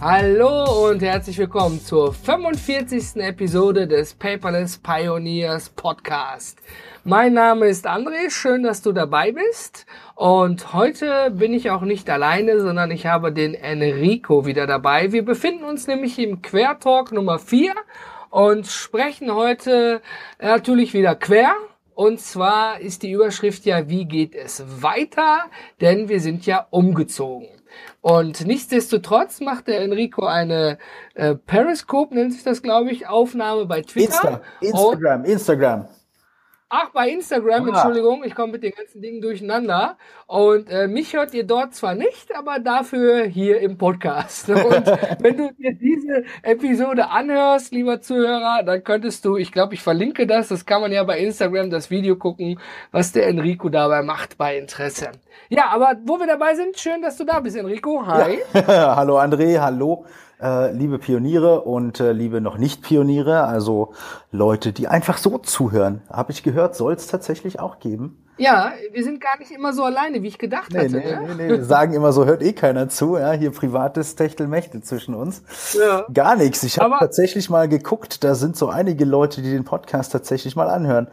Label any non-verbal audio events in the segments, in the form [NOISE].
Hallo und herzlich willkommen zur 45. Episode des Paperless Pioneers Podcast. Mein Name ist André, schön, dass du dabei bist. Und heute bin ich auch nicht alleine, sondern ich habe den Enrico wieder dabei. Wir befinden uns nämlich im Quertalk Nummer 4 und sprechen heute natürlich wieder quer. Und zwar ist die Überschrift ja, wie geht es weiter? Denn wir sind ja umgezogen. Und nichtsdestotrotz macht der Enrico eine äh, Periscope, nennt sich das, glaube ich, Aufnahme bei Twitter. Insta, Instagram, Und, Instagram. Ach, bei Instagram, Ah. Entschuldigung, ich komme mit den ganzen Dingen durcheinander. Und äh, mich hört ihr dort zwar nicht, aber dafür hier im Podcast. [LAUGHS] Und wenn du dir diese Episode anhörst, lieber Zuhörer, dann könntest du, ich glaube, ich verlinke das, das kann man ja bei Instagram das Video gucken, was der Enrico dabei macht bei Interesse. Ja, aber wo wir dabei sind, schön, dass du da bist, Enrico. Hi. [LAUGHS] hallo André, hallo äh, liebe Pioniere und äh, liebe noch nicht Pioniere, also Leute, die einfach so zuhören. Habe ich gehört, soll es tatsächlich auch geben. Ja, wir sind gar nicht immer so alleine, wie ich gedacht Nee, hatte. nee, ne? nee, nee. Wir sagen immer so, hört eh keiner zu, ja, hier privates Techtelmächte zwischen uns. Ja. Gar nichts. Ich habe tatsächlich mal geguckt, da sind so einige Leute, die den Podcast tatsächlich mal anhören.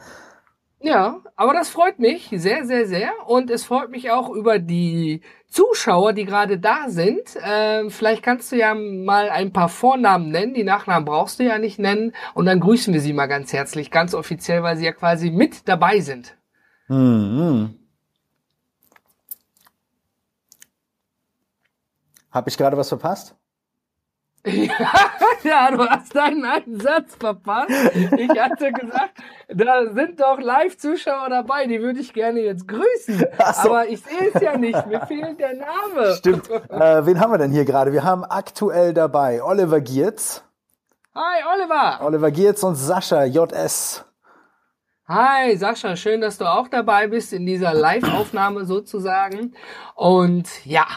Ja, aber das freut mich sehr, sehr, sehr. Und es freut mich auch über die Zuschauer, die gerade da sind. Ähm, vielleicht kannst du ja mal ein paar Vornamen nennen. Die Nachnamen brauchst du ja nicht nennen. Und dann grüßen wir sie mal ganz herzlich, ganz offiziell, weil sie ja quasi mit dabei sind. Mhm. Habe ich gerade was verpasst? [LAUGHS] ja, du hast deinen einen Satz verpasst. Ich hatte gesagt, da sind doch Live-Zuschauer dabei, die würde ich gerne jetzt grüßen. So. Aber ich sehe es ja nicht, mir fehlt der Name. Stimmt. äh, wen haben wir denn hier gerade? Wir haben aktuell dabei Oliver Giertz. Hi, Oliver. Oliver Giertz und Sascha JS. Hi Sascha, schön, dass du auch dabei bist in dieser Live-Aufnahme sozusagen. Und ja,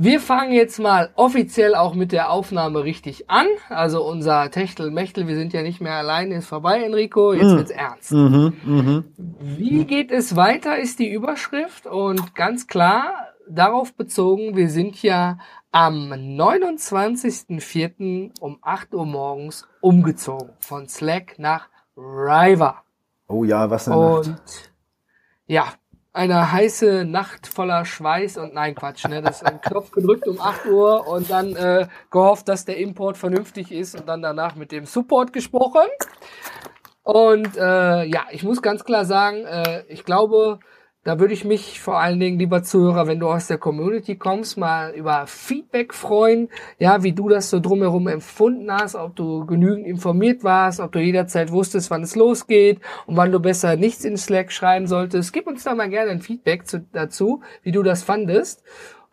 wir fangen jetzt mal offiziell auch mit der Aufnahme richtig an. Also unser Techtelmechtel, wir sind ja nicht mehr alleine, ist vorbei, Enrico. Jetzt wird's ernst. Mhm, mhm. Wie geht es weiter, ist die Überschrift. Und ganz klar darauf bezogen, wir sind ja am 29.04. um 8 Uhr morgens umgezogen. Von Slack nach River. Oh ja, was eine Nacht. Und ja, eine heiße Nacht voller Schweiß und nein, Quatsch, ne? Das ist ein Knopf gedrückt um 8 Uhr und dann äh, gehofft, dass der Import vernünftig ist und dann danach mit dem Support gesprochen. Und äh, ja, ich muss ganz klar sagen, äh, ich glaube, da würde ich mich vor allen Dingen, lieber Zuhörer, wenn du aus der Community kommst, mal über Feedback freuen. Ja, wie du das so drumherum empfunden hast, ob du genügend informiert warst, ob du jederzeit wusstest, wann es losgeht und wann du besser nichts in Slack schreiben solltest. Gib uns da mal gerne ein Feedback zu, dazu, wie du das fandest.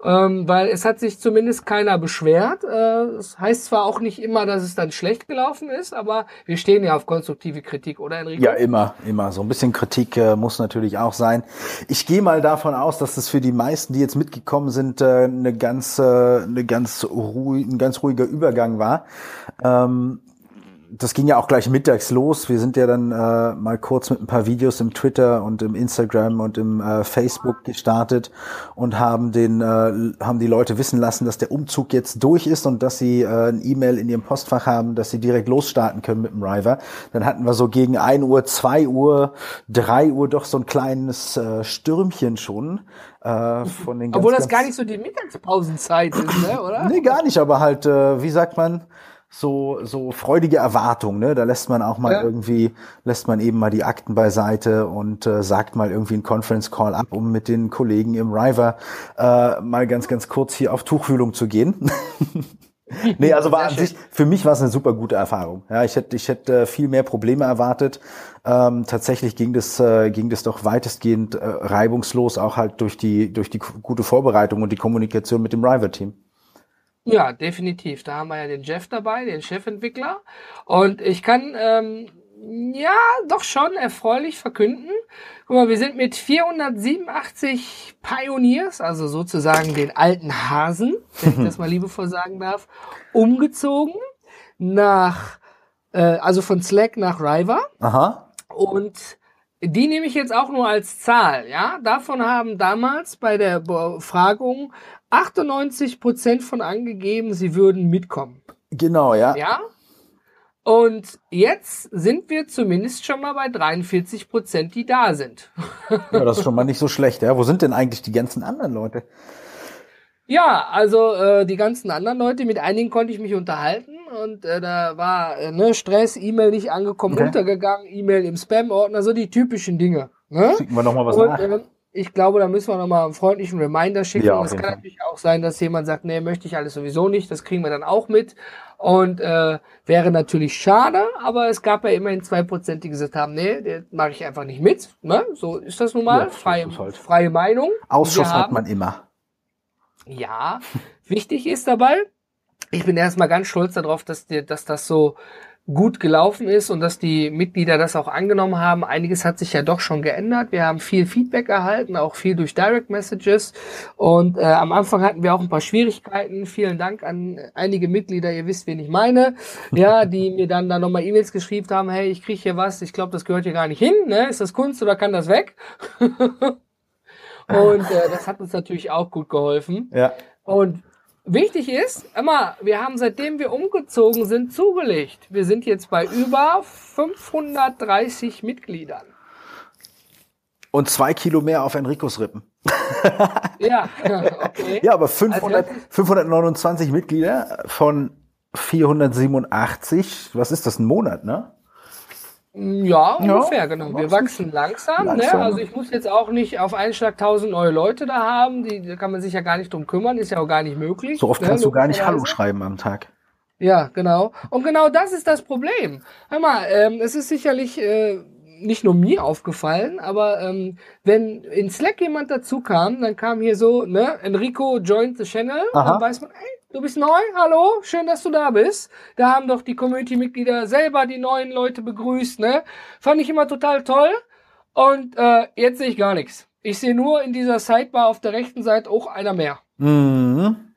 Ähm, weil es hat sich zumindest keiner beschwert. Äh, Es heißt zwar auch nicht immer, dass es dann schlecht gelaufen ist, aber wir stehen ja auf konstruktive Kritik, oder Enrico? Ja, immer, immer. So ein bisschen Kritik äh, muss natürlich auch sein. Ich gehe mal davon aus, dass das für die meisten, die jetzt mitgekommen sind, äh, eine ganz, äh, eine ganz ruhig, ein ganz ruhiger Übergang war. Ähm, das ging ja auch gleich mittags los. Wir sind ja dann äh, mal kurz mit ein paar Videos im Twitter und im Instagram und im äh, Facebook gestartet und haben den äh, haben die Leute wissen lassen, dass der Umzug jetzt durch ist und dass sie äh, ein E-Mail in ihrem Postfach haben, dass sie direkt losstarten können mit dem River. Dann hatten wir so gegen 1 Uhr, 2 Uhr, 3 Uhr doch so ein kleines äh, Stürmchen schon äh, von den ganz, Obwohl das ganz- gar nicht so die Mittagspausenszeit ist, ne, oder? Nee, gar nicht, aber halt, äh, wie sagt man, so, so freudige Erwartung, ne? Da lässt man auch mal Ja. irgendwie, lässt man eben mal die Akten beiseite und äh, sagt mal irgendwie einen Conference Call ab, um mit den Kollegen im River äh, mal ganz, ganz kurz hier auf Tuchfühlung zu gehen. [LAUGHS] nee, also war an sich, für mich war es eine super gute Erfahrung. Ja, ich hätte, ich hätte äh, viel mehr Probleme erwartet. Ähm, tatsächlich ging das, äh, ging das doch weitestgehend äh, reibungslos, auch halt durch die, durch die gute Vorbereitung und die Kommunikation mit dem River-Team. Ja, definitiv. Da haben wir ja den Jeff dabei, den Chefentwickler. Und ich kann ähm, ja doch schon erfreulich verkünden, Guck mal, wir sind mit 487 Pioneers, also sozusagen den alten Hasen, wenn ich [LAUGHS] das mal liebevoll sagen darf, umgezogen nach, äh, also von Slack nach Riva. Aha. Und die nehme ich jetzt auch nur als Zahl, ja. Davon haben damals bei der Befragung 98 Prozent von angegeben, sie würden mitkommen. Genau, ja. Ja. Und jetzt sind wir zumindest schon mal bei 43 Prozent, die da sind. ja. Das ist schon mal nicht so schlecht, ja. Wo sind denn eigentlich die ganzen anderen Leute? Ja, also äh, die ganzen anderen Leute, mit einigen konnte ich mich unterhalten und äh, da war äh, ne, Stress, E-Mail nicht angekommen, Okay. untergegangen, E-Mail im Spam-Ordner, so die typischen Dinge. Ne? Schicken wir noch mal was Und nach. ähm, ich glaube, da müssen wir nochmal einen freundlichen Reminder schicken. Ja, es kann Fall. natürlich auch sein, dass jemand sagt, nee, möchte ich alles sowieso nicht. Das kriegen wir dann auch mit. Und äh, wäre natürlich schade, aber es gab ja immerhin zwei Prozent, die gesagt haben, nee, das mache ich einfach nicht mit. Ne? So ist das nun mal. Ja, freie, halt. freie Meinung. Ausschuss hat man immer. ja, wichtig ist dabei, ich bin erstmal ganz stolz darauf, dass, dir, dass das so gut gelaufen ist und dass die Mitglieder das auch angenommen haben. Einiges hat sich ja doch schon geändert. Wir haben viel Feedback erhalten, auch viel durch Direct Messages. Und äh, am Anfang hatten wir auch ein paar Schwierigkeiten. Vielen Dank an einige Mitglieder, ihr wisst, wen ich meine, [LAUGHS] ja, die mir dann da nochmal E-Mails geschrieben haben, hey, ich kriege hier was, ich glaube, das gehört hier gar nicht hin. Ne? Ist das Kunst oder kann das weg? [LAUGHS] und äh, das hat uns natürlich auch gut geholfen. Ja. Und wichtig ist, immer, wir haben seitdem wir umgezogen sind, zugelegt. Wir sind jetzt bei über 530 Mitgliedern. Und zwei Kilo mehr auf Enricos Rippen. [LAUGHS] Ja, [LAUGHS] okay. Ja, aber 500, Also das 529 Mitglieder von 487. Was ist das, ein Monat, ne? Ja, ungefähr, genau. Wir wachsen. langsam. Langsam. Ne? Also ich muss jetzt auch nicht auf einen Schlag 1000 neue Leute da haben. Die, da kann man sich ja gar nicht drum kümmern. Ist ja auch gar nicht möglich. So oft ne, kannst du gar nicht Hallo schreiben am Tag. Ja, genau. Und genau das ist das Problem. Hör mal, ähm, es ist sicherlich äh, nicht nur mir aufgefallen, aber ähm, wenn in Slack jemand dazu kam, dann kam hier so, ne, Enrico joined the channel, Aha. dann weiß man, hey, du bist neu, hallo, schön, dass du da bist. Da haben doch die Community-Mitglieder selber die neuen Leute begrüßt, ne? Fand ich immer total toll. Und äh, jetzt sehe ich gar nichts. Ich sehe nur in dieser Sidebar auf der rechten Seite auch einer mehr. Mhm.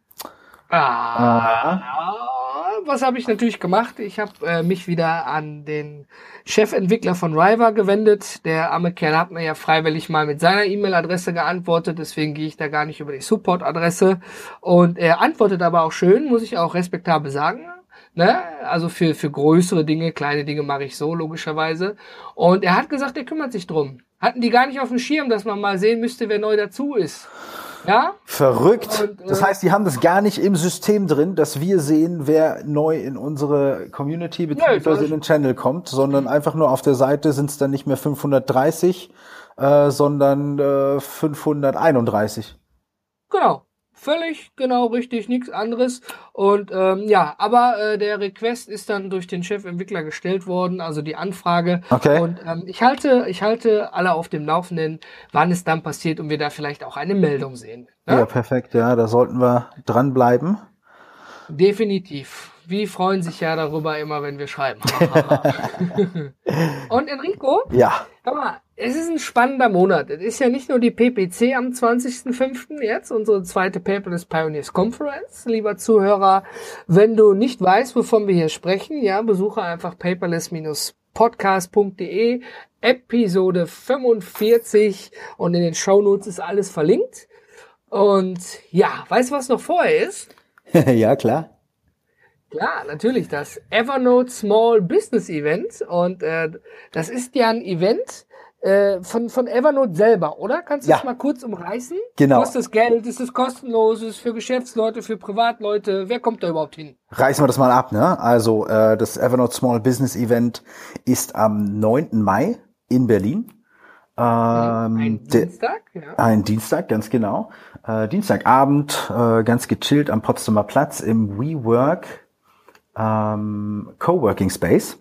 Ah, was habe ich natürlich gemacht? Ich habe äh, mich wieder an den Chefentwickler von Riva gewendet. Der arme Kerl hat mir ja freiwillig mal mit seiner E-Mail-Adresse geantwortet, deswegen gehe ich da gar nicht über die Support-Adresse. Und er antwortet aber auch schön, muss ich auch respektabel sagen. Ne? Also für, für größere Dinge, kleine Dinge mache ich so, logischerweise. Und er hat gesagt, er kümmert sich drum. Hatten die gar nicht auf dem Schirm, dass man mal sehen müsste, wer neu dazu ist. Ja? Verrückt. Und, äh, das heißt, die haben das gar nicht im System drin, dass wir sehen, wer neu in unsere Community bzw. in den Channel kommt, sondern einfach nur auf der Seite sind es dann nicht mehr 530, äh, sondern äh, 531. Genau. Völlig genau richtig, nichts anderes. Und ähm, ja, aber äh, der Request ist dann durch den Chefentwickler gestellt worden, also die Anfrage. Okay. Und ähm, ich halte, ich halte alle auf dem Laufenden, wann es dann passiert und wir da vielleicht auch eine Meldung sehen. Ne? Ja, perfekt. Ja, da sollten wir dranbleiben. Definitiv. Wie freuen sich ja darüber immer, wenn wir schreiben. [LAUGHS] und Enrico, Ja. Hör mal, es ist ein spannender Monat. Es ist ja nicht nur die PPC am 20.05. jetzt, unsere zweite Paperless Pioneers Conference. Lieber Zuhörer, wenn du nicht weißt, wovon wir hier sprechen, ja, besuche einfach paperless-podcast.de, Episode 45 und in den Shownotes ist alles verlinkt. Und ja, weißt du, was noch vorher ist? [LAUGHS] ja, klar. Klar, natürlich das Evernote Small Business Event und äh, das ist ja ein Event äh, von, von Evernote selber, oder? Kannst du Ja. das mal kurz umreißen? Genau. Kostet das Geld? Ist es kostenlos? Ist es für Geschäftsleute, für Privatleute? Wer kommt da überhaupt hin? Reißen wir das mal ab, ne? Also äh, das Evernote Small Business Event ist am 9. Mai in Berlin. Ähm, Ein Dienstag? Ja. Ein Dienstag, ganz genau. Äh, Dienstagabend, äh, ganz gechillt am Potsdamer Platz im WeWork ähm, Coworking Space.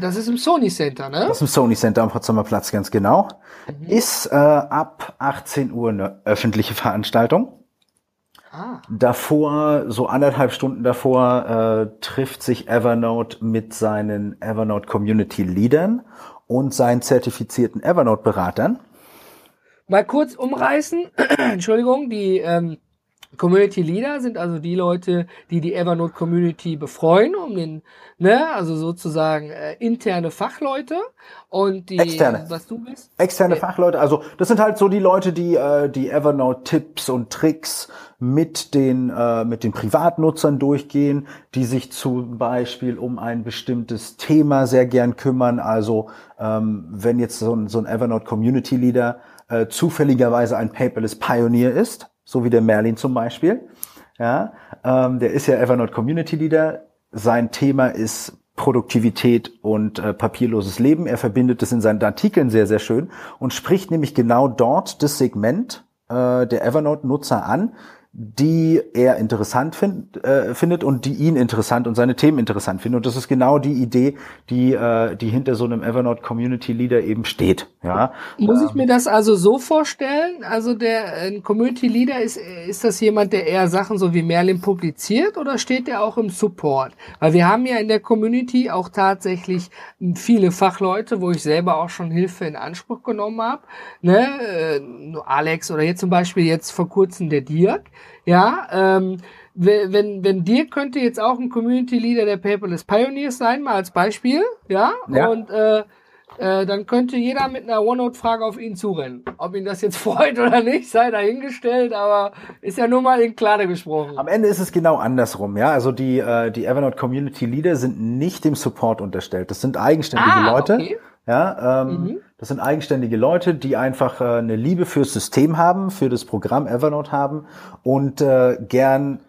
Das ist im Sony Center, ne? Das ist im Sony Center am Potsdamer Platz, ganz genau. Ist äh, ab 18 Uhr eine öffentliche Veranstaltung. Ah, Davor, so anderthalb Stunden davor, äh, trifft sich Evernote mit seinen Evernote Community Leadern und seinen zertifizierten Evernote-Beratern. Mal kurz umreißen, [CLEARS THROAT] Entschuldigung, die ähm, Community Leader sind also die Leute, die die Evernote Community befreuen, um den, ne, also sozusagen äh, interne Fachleute und die, Externe. was du bist? Externe Ja. Fachleute, also das sind halt so die Leute, die äh, die Evernote-Tipps und Tricks mit den äh, mit den Privatnutzern durchgehen, die sich zum Beispiel um ein bestimmtes Thema sehr gern kümmern. Also ähm, wenn jetzt so ein, so ein Evernote Community Leader äh, zufälligerweise ein Paperless Pioneer ist, so wie der Merlin zum Beispiel, ja, ähm, der ist ja Evernote Community Leader. Sein Thema ist Produktivität und äh, papierloses Leben. Er verbindet es in seinen Artikeln sehr, sehr schön und spricht nämlich genau dort das Segment äh, der Evernote-Nutzer an, die er interessant find, äh, findet und die ihn interessant und seine Themen interessant finden. Und das ist genau die Idee, die, äh, die hinter so einem Evernote Community Leader eben steht. Ja, Muss ich mir das also so vorstellen? Also der ein Community Leader ist, ist das jemand, der eher Sachen so wie Merlin publiziert oder steht der auch im Support? Weil wir haben ja in der Community auch tatsächlich viele Fachleute, wo ich selber auch schon Hilfe in Anspruch genommen habe. Ne? Äh, Alex oder jetzt zum Beispiel jetzt vor kurzem der Dirk. Ja, ähm, wenn, wenn, Dirk könnte jetzt auch ein Community Leader der Paperless Pioneers sein, mal als Beispiel, ja, Ja. und äh, äh, dann könnte jeder mit einer OneNote-Frage auf ihn zurennen. Ob ihn das jetzt [LAUGHS] freut oder nicht, sei dahingestellt, aber ist ja nur mal in Klade gesprochen. Am Ende ist es genau andersrum, ja. Also die, äh, die Evernote Community Leader sind nicht dem Support unterstellt. Das sind eigenständige Ah, Leute. okay. Ja, ähm, Mhm. Das sind eigenständige Leute, die einfach äh, eine Liebe fürs System haben, für das Programm Evernote haben und äh, gern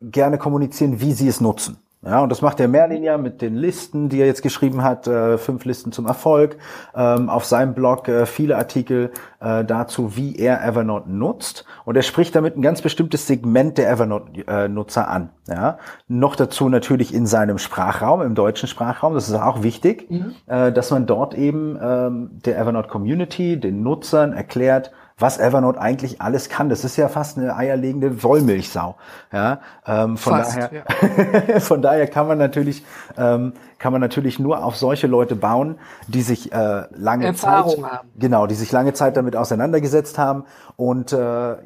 gerne kommunizieren, wie sie es nutzen. Ja, und das macht der Merlin ja mit den Listen, die er jetzt geschrieben hat, äh, fünf Listen zum Erfolg, ähm, auf seinem Blog äh, viele Artikel äh, dazu, wie er Evernote nutzt. Und er spricht damit ein ganz bestimmtes Segment der Evernote-Nutzer an. Ja, noch dazu natürlich in seinem Sprachraum, im deutschen Sprachraum. Das ist auch wichtig, äh, dass man dort eben ähm, der Evernote-Community, den Nutzern erklärt, was Evernote eigentlich alles kann. Das ist ja fast eine eierlegende Wollmilchsau. Ja, ähm, von Fast, daher, [LAUGHS] von daher kann man natürlich ähm, kann man natürlich nur auf solche Leute bauen, die sich äh, lange Erfahrung Zeit haben. genau, die sich lange Zeit damit auseinandergesetzt haben und äh,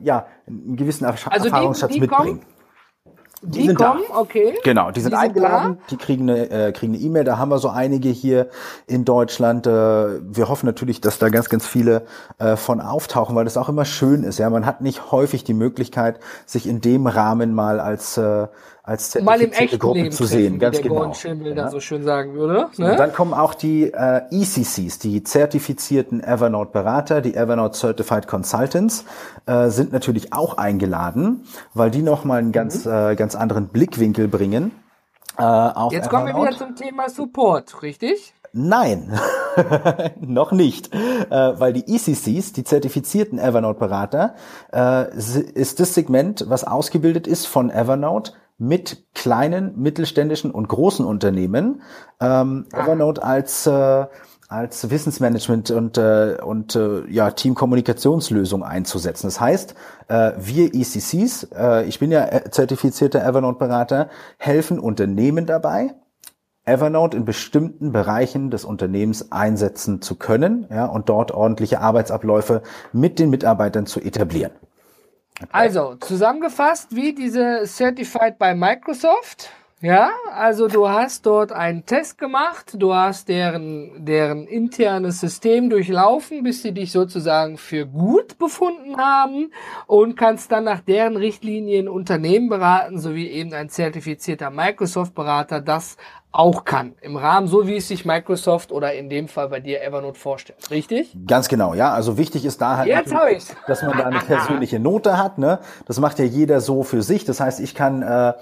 ja einen gewissen Erf Also die- Erfahrungsschatz die mitbringen. kommen- Die, da. kommen, okay. Genau, die sind, Die sind eingeladen, die kriegen eine äh, kriegen eine E-Mail, da haben wir so einige hier in Deutschland. Äh, wir hoffen natürlich, dass da ganz, ganz viele äh, von auftauchen, weil das auch immer schön ist. Ja, man hat nicht häufig die Möglichkeit, sich in dem Rahmen mal als äh, als Mal im zertifizierte echten Gruppe Leben zu sehen, wie ganz der genau. Schimmel Ja. da so schön sagen würde. Und Ne? dann kommen auch die äh, ECCs, die zertifizierten Evernote-Berater, die Evernote Certified Consultants, äh, sind natürlich auch eingeladen, weil die nochmal einen ganz, äh, ganz anderen Blickwinkel bringen. Äh, auf Jetzt kommen wir Evernote. wieder zum Thema Support, richtig? Nein, [LAUGHS] noch nicht, äh, weil die ECCs, die zertifizierten Evernote-Berater, äh, ist das Segment, was ausgebildet ist von Evernote mit kleinen, mittelständischen und großen Unternehmen. Ähm, Evernote als äh, als Wissensmanagement und äh, und äh, ja Teamkommunikationslösung einzusetzen. Das heißt, äh, wir ECCs, äh, ich bin ja äh, zertifizierter Evernote-Berater, helfen Unternehmen dabei, Evernote in bestimmten Bereichen des Unternehmens einsetzen zu können ja, und dort ordentliche Arbeitsabläufe mit den Mitarbeitern zu etablieren. Also, zusammengefasst, wie diese Certified by Microsoft. Ja, also du hast dort einen Test gemacht, du hast deren, deren internes System durchlaufen, bis sie dich sozusagen für gut befunden haben und kannst dann nach deren Richtlinien Unternehmen beraten, sowie eben ein zertifizierter Microsoft-Berater das auch kann. Im Rahmen, so wie es sich Microsoft oder in dem Fall bei dir Evernote vorstellt. Richtig? Ganz genau, ja. Also wichtig ist da halt, Jetzt hab ich's. dass man da eine persönliche Note hat. Ne? Das macht ja jeder so für sich. Das heißt, ich kann äh,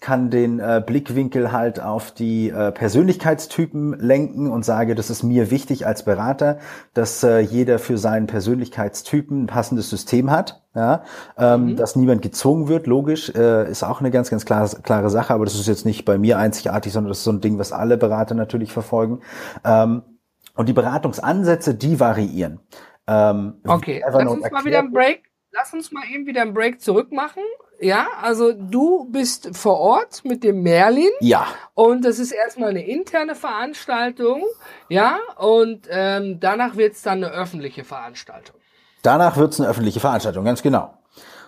kann den äh, Blickwinkel halt auf die äh, Persönlichkeitstypen lenken und sage, das ist mir wichtig als Berater, dass äh, jeder für seinen Persönlichkeitstypen ein passendes System hat. Ja, ähm, dass niemand gezwungen wird, logisch, äh, ist auch eine ganz, ganz klare, klare Sache, aber das ist jetzt nicht bei mir einzigartig, sondern das ist so ein Ding, was alle Berater natürlich verfolgen. Ähm, und die Beratungsansätze, die variieren. Ähm, Okay, lass uns mal wieder einen Break. Lass uns mal eben wieder einen Break zurück machen. Ja, also du bist vor Ort mit dem Merlin. Ja. Und das ist erstmal eine interne Veranstaltung. Ja, und ähm, danach wird's dann eine öffentliche Veranstaltung. Danach wird's eine öffentliche Veranstaltung, ganz genau.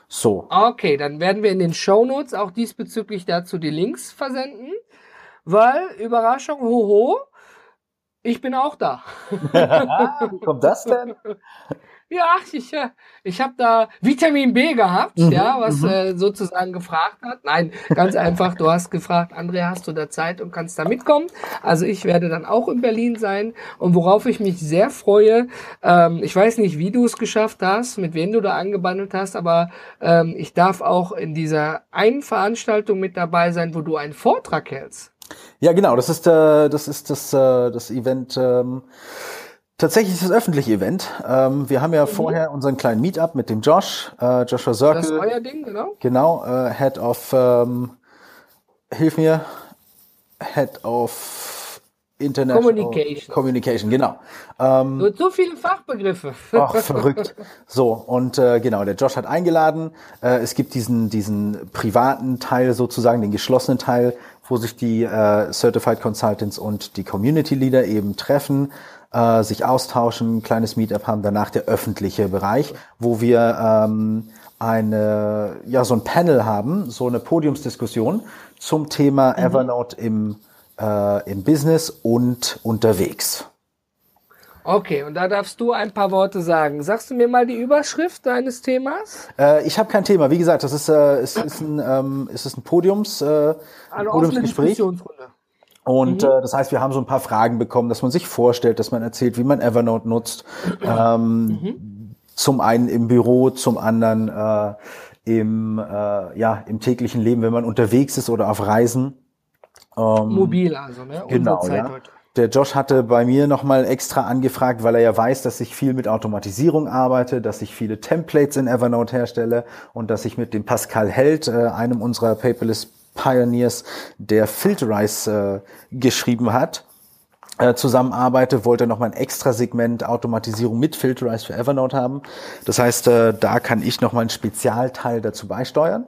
So. Okay, dann werden wir in den Shownotes auch diesbezüglich dazu die Links versenden. Weil, Überraschung, hoho, ich bin auch da. [LAUGHS] Wie kommt das denn? [LAUGHS] Ja, ich, äh, ich habe da Vitamin B gehabt, Mhm, ja, was äh, sozusagen gefragt hat. Nein, ganz einfach, du hast gefragt, Andrea, hast du da Zeit und kannst da mitkommen? Also ich werde dann auch in Berlin sein und worauf ich mich sehr freue, ähm, ich weiß nicht, wie du es geschafft hast, mit wem du da angebandelt hast, aber ähm, ich darf auch in dieser einen Veranstaltung mit dabei sein, wo du einen Vortrag hältst. Ja, genau, das ist, äh, das, ist das, äh, das Event. Ähm, tatsächlich ist das öffentliche Event. Ähm, wir haben ja vorher unseren kleinen Meetup mit dem Josh, äh, Joshua Circle. Das ist euer Ding, genau? Genau, äh, Head of, ähm, hilf mir, Head of International Communication. Communication, genau. Ähm, hast so viele Fachbegriffe. Ach, verrückt. So, und äh, genau, der Josh hat eingeladen. Äh, es gibt diesen, diesen privaten Teil sozusagen, den geschlossenen Teil, wo sich die äh, Certified Consultants und die Community Leader eben treffen, äh, sich austauschen, ein kleines Meetup haben, danach der öffentliche Bereich, wo wir ähm, eine, ja, so ein Panel haben, so eine Podiumsdiskussion zum Thema Evernote im, äh, im Business und unterwegs. Okay, und da darfst du ein paar Worte sagen. Sagst du mir mal die Überschrift deines Themas? Äh, ich habe kein Thema. Wie gesagt, das ist, äh, es ist ein, ähm, ist ein Podiums, äh, Eine offene Podiumsgespräch. Diskussionsrunde. Und äh, das heißt, wir haben so ein paar Fragen bekommen, dass man sich vorstellt, dass man erzählt, wie man Evernote nutzt. Ähm, Zum einen im Büro, zum anderen äh, im, äh, ja, im täglichen Leben, wenn man unterwegs ist oder auf Reisen. Ähm, Mobil also, ne? Genau, ja. heute. Der Josh hatte bei mir nochmal extra angefragt, weil er ja weiß, dass ich viel mit Automatisierung arbeite, dass ich viele Templates in Evernote herstelle und dass ich mit dem Pascal Held, äh, einem unserer Paperless Pioneers, der Filterize äh, geschrieben hat, äh, zusammenarbeite, wollte nochmal ein extra Segment Automatisierung mit Filterize für Evernote haben. Das heißt, äh, da kann ich nochmal einen Spezialteil dazu beisteuern.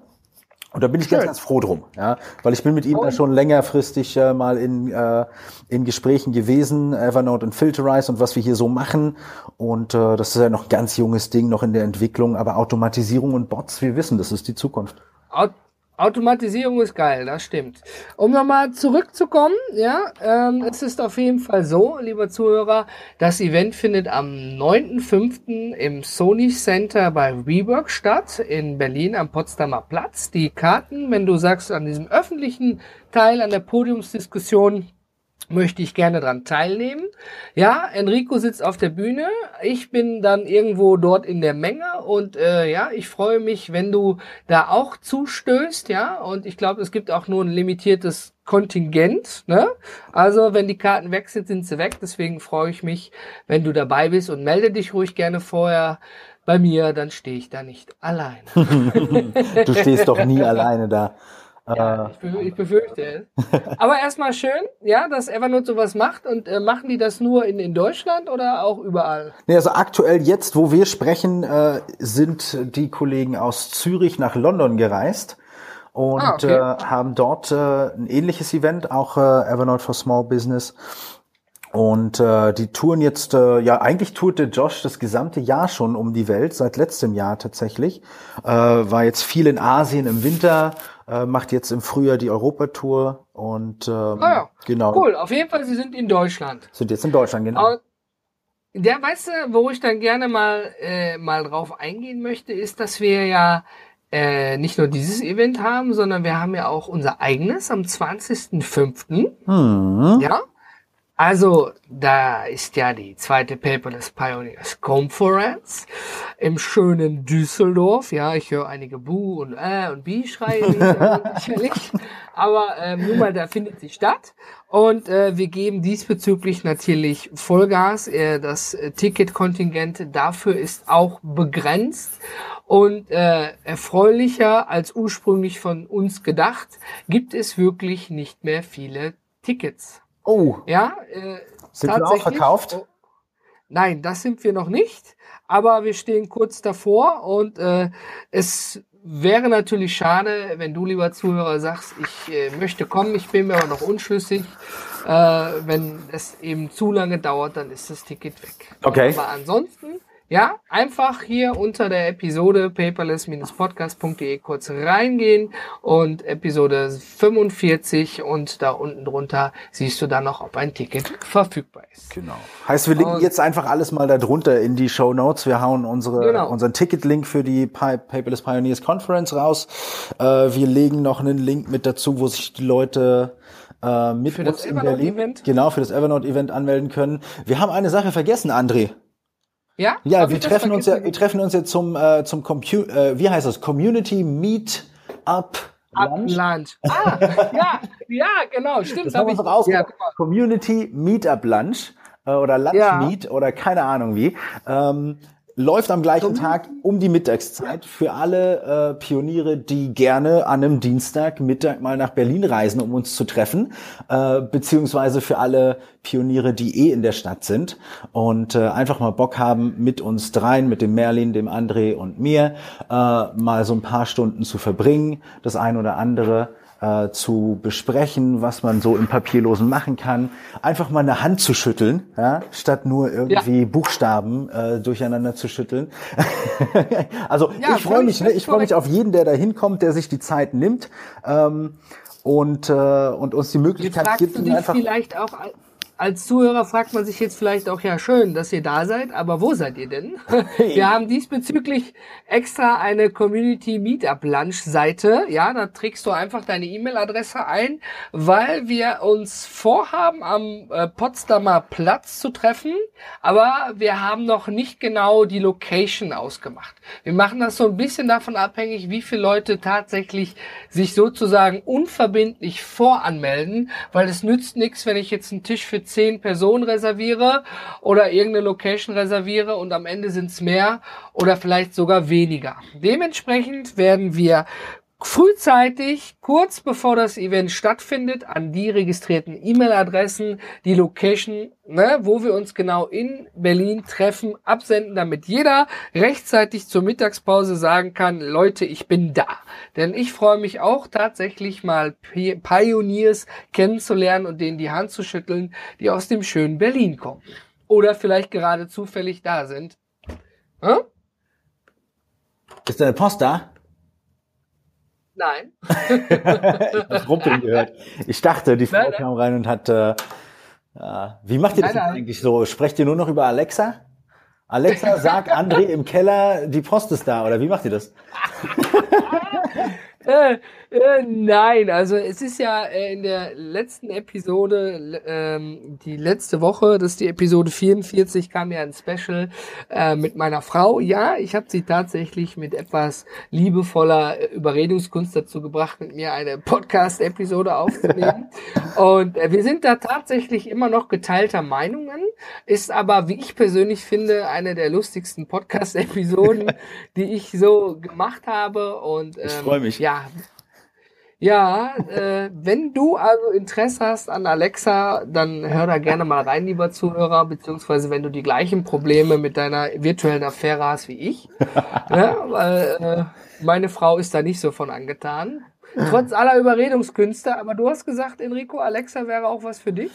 Und da bin ich ganz, Schön. ganz froh drum, ja, weil ich bin mit ihm da schon längerfristig äh, mal in, äh, in Gesprächen gewesen, Evernote und Filterize und was wir hier so machen. Und äh, das ist ja noch ein ganz junges Ding, noch in der Entwicklung, aber Automatisierung und Bots, wir wissen, das ist die Zukunft. Au Automatisierung ist geil, das stimmt. Um nochmal zurückzukommen, ja, ähm, es ist auf jeden Fall so, lieber Zuhörer, das Event findet am 9.5. im Sony Center bei Rework statt, in Berlin am Potsdamer Platz. Die Karten, wenn du sagst, an diesem öffentlichen Teil, an der Podiumsdiskussion, möchte ich gerne dran teilnehmen. Ja, Enrico sitzt auf der Bühne. Ich bin dann irgendwo dort in der Menge und äh, ja, ich freue mich, wenn du da auch zustößt, ja. Und ich glaube, es gibt auch nur ein limitiertes Kontingent, ne? Also, wenn die Karten weg sind, sind sie weg. Deswegen freue ich mich, wenn du dabei bist und melde dich ruhig gerne vorher bei mir, dann stehe ich da nicht alleine. [LAUGHS] Du stehst doch nie [LAUGHS] alleine da. Ja, ich, befür- ich befürchte es. [LAUGHS] Aber erstmal schön, ja, dass Evernote sowas macht. Und äh, machen die das nur in, in Deutschland oder auch überall? Nee, also aktuell jetzt, wo wir sprechen, äh, sind die Kollegen aus Zürich nach London gereist und Ah, okay. äh, haben dort äh, ein ähnliches Event, auch äh, Evernote for Small Business. Und äh, die touren jetzt, äh, ja, eigentlich tourte Josh das gesamte Jahr schon um die Welt, seit letztem Jahr tatsächlich. Äh, war jetzt viel in Asien im Winter, äh, macht jetzt im Frühjahr die Europatour und ähm, Ah ja, genau, Cool, auf jeden Fall, sie sind in Deutschland. sind jetzt in Deutschland, genau. Und der, weißt du, wo ich dann gerne mal, äh, mal drauf eingehen möchte, ist, dass wir ja äh, nicht nur dieses Event haben, sondern wir haben ja auch unser eigenes am 20.05. Hm. Ja. Also, da ist ja die zweite Paperless Pioneers Conference im schönen Düsseldorf. Ja, ich höre einige Bu und Äh und Bi schreien, [LAUGHS] sicherlich. Aber ähm, nun mal, da findet sie statt. Und äh, wir geben diesbezüglich natürlich Vollgas. Äh, das äh, Ticketkontingent dafür ist auch begrenzt. Und äh, erfreulicher als ursprünglich von uns gedacht, gibt es wirklich nicht mehr viele Tickets. Oh, Ja, äh, Sind wir auch verkauft? Oh, nein, das sind wir noch nicht, aber wir stehen kurz davor und äh, es wäre natürlich schade, wenn du, lieber Zuhörer, sagst, ich äh, möchte kommen, ich bin mir aber noch unschlüssig. Äh, wenn es eben zu lange dauert, dann ist das Ticket weg. Okay. Aber ansonsten ja, einfach hier unter der Episode paperless-podcast.de kurz reingehen und Episode 45 und da unten drunter siehst du dann noch, ob ein Ticket verfügbar ist. Genau. Heißt, wir linken und jetzt einfach alles mal da drunter in die Show Notes. Wir hauen unsere, genau. unseren Ticket-Link für die Paperless Pioneers Conference raus. Äh, wir legen noch einen Link mit dazu, wo sich die Leute äh, mit für das Evernote Event genau für das Evernote Event anmelden können. Wir haben eine Sache vergessen, André. Ja? Ja, wir treffen uns ja, wir treffen uns jetzt zum, äh, zum Compu äh, wie heißt das? Community Meet Up Lunch. Lunch. [LAUGHS] Ah, ja, ja, genau, stimmt. Das haben wir uns auch ja, Community Meetup Lunch äh, oder Lunch ja. Meet oder keine Ahnung wie. Ähm, läuft am gleichen Tag um die Mittagszeit für alle äh, Pioniere, die gerne an einem Dienstagmittag mal nach Berlin reisen, um uns zu treffen, äh, beziehungsweise für alle Pioniere, die eh in der Stadt sind und äh, einfach mal Bock haben, mit uns dreien, mit dem Merlin, dem André und mir, äh, mal so ein paar Stunden zu verbringen, das ein oder andere äh, zu besprechen, was man so im Papierlosen machen kann. Einfach mal eine Hand zu schütteln, ja, statt nur irgendwie ja. Buchstaben äh, durcheinander zu schütteln. [LAUGHS] also ja, ich freue mich, ne? ich freue mich auf jeden, der da hinkommt, der sich die Zeit nimmt ähm, und äh, und uns die Möglichkeit gibt, einfach vielleicht auch als Zuhörer fragt man sich jetzt vielleicht auch, ja schön, dass ihr da seid, aber wo seid ihr denn? Wir haben diesbezüglich extra eine Community Meetup Lunch Seite. Ja, da trägst du einfach deine E-Mail-Adresse ein, weil wir uns vorhaben, am äh, Potsdamer Platz zu treffen, aber wir haben noch nicht genau die Location ausgemacht. Wir machen das so ein bisschen davon abhängig, wie viele Leute tatsächlich sich sozusagen unverbindlich voranmelden, weil es nützt nichts, wenn ich jetzt einen Tisch für zehn Personen reserviere oder irgendeine Location reserviere und am Ende sind es mehr oder vielleicht sogar weniger. Dementsprechend werden wir frühzeitig, kurz bevor das Event stattfindet, an die registrierten E-Mail-Adressen die Location, ne, wo wir uns genau in Berlin treffen, absenden, damit jeder rechtzeitig zur Mittagspause sagen kann, Leute, ich bin da. Denn ich freue mich auch tatsächlich mal Pioneers kennenzulernen und denen die Hand zu schütteln, die aus dem schönen Berlin kommen. Oder vielleicht gerade zufällig da sind. Hm? Ist deine Post da? Nein. [LAUGHS] ich habe Rumpeln gehört. Ich dachte, die Frau nein, kam rein und hat. Äh, äh, wie macht ihr das nein, eigentlich so? Sprecht ihr nur noch über Alexa? Alexa, [LAUGHS] sag André im Keller, die Post ist da, oder wie macht ihr das? [LAUGHS] äh, äh, nein, also es ist ja äh, in der letzten Episode, ähm, die letzte Woche, das ist die Episode 44, kam ja ein Special äh, mit meiner Frau. Ja, ich habe sie tatsächlich mit etwas liebevoller äh, Überredungskunst dazu gebracht, mit mir eine Podcast-Episode aufzunehmen. [LAUGHS] Und äh, wir sind da tatsächlich immer noch geteilter Meinungen, ist aber, wie ich persönlich finde, eine der lustigsten Podcast-Episoden, [LAUGHS] die ich so gemacht habe. Und ähm, ich freue mich. Ja, ja, äh, wenn du also Interesse hast an Alexa, dann hör da gerne mal rein, lieber Zuhörer, beziehungsweise wenn du die gleichen Probleme mit deiner virtuellen Affäre hast wie ich, [LAUGHS] ja, weil äh, meine Frau ist da nicht so von angetan. Trotz aller Überredungskünste. Aber du hast gesagt, Enrico, Alexa wäre auch was für dich?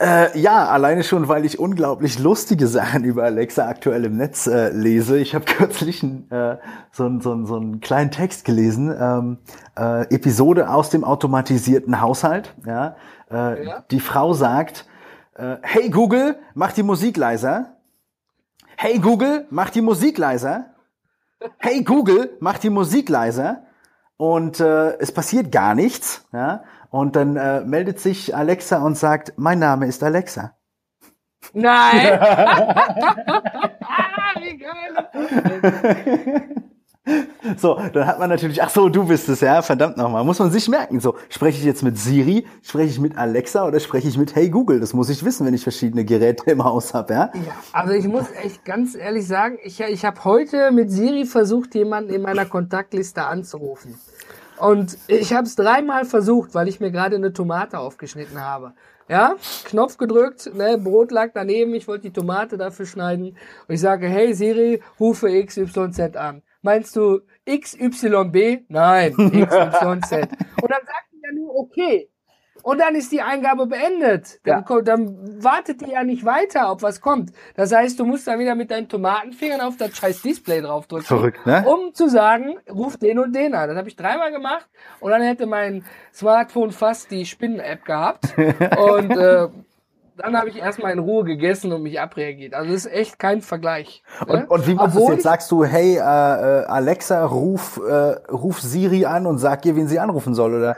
Äh, ja, alleine schon, weil ich unglaublich lustige Sachen über Alexa aktuell im Netz äh, lese. Ich habe [LAUGHS] kürzlich ein, äh, so, ein, so, ein, so einen kleinen Text gelesen. Ähm, äh, Episode aus dem automatisierten Haushalt. Ja? Äh, ja. Die Frau sagt, äh, hey Google, mach die Musik leiser. Hey Google, mach die Musik leiser. Hey Google, mach die Musik leiser und äh, es passiert gar nichts. Ja? Und dann äh, meldet sich Alexa und sagt, mein Name ist Alexa. Nein! [LAUGHS] [LAUGHS] Wie geil! So, dann hat man natürlich, ach so, du bist es, ja, verdammt nochmal, muss man sich merken. So, spreche ich jetzt mit Siri, spreche ich mit Alexa oder spreche ich mit Hey Google? Das muss ich wissen, wenn ich verschiedene Geräte im Haus habe, ja? ja? Also ich muss echt ganz ehrlich sagen, ich, ich habe heute mit Siri versucht, jemanden in meiner Kontaktliste anzurufen. Und ich habe es dreimal versucht, weil ich mir gerade eine Tomate aufgeschnitten habe. Ja, Knopf gedrückt, ne, Brot lag daneben, ich wollte die Tomate dafür schneiden und ich sage, hey Siri, rufe XYZ an. Meinst du XYB? Nein, [LAUGHS] XYZ. und dann sagt ja nur okay. Und dann ist die Eingabe beendet. Dann, Ja. kommt, dann wartet die ja nicht weiter, ob was kommt. Das heißt, du musst dann wieder mit deinen Tomatenfingern auf das scheiß Display draufdrücken. Verrückt, ne? Um zu sagen, ruf den und den an. Das habe ich dreimal gemacht und dann hätte mein Smartphone fast die Spinnen-App gehabt. [LAUGHS] und äh, dann habe ich erstmal in Ruhe gegessen und mich abreagiert. Also das ist echt kein Vergleich. ne? Und, und wie machst du jetzt? Sagst du, hey, äh, äh, Alexa, ruf, äh, ruf Siri an und sag ihr, wen sie anrufen soll, oder?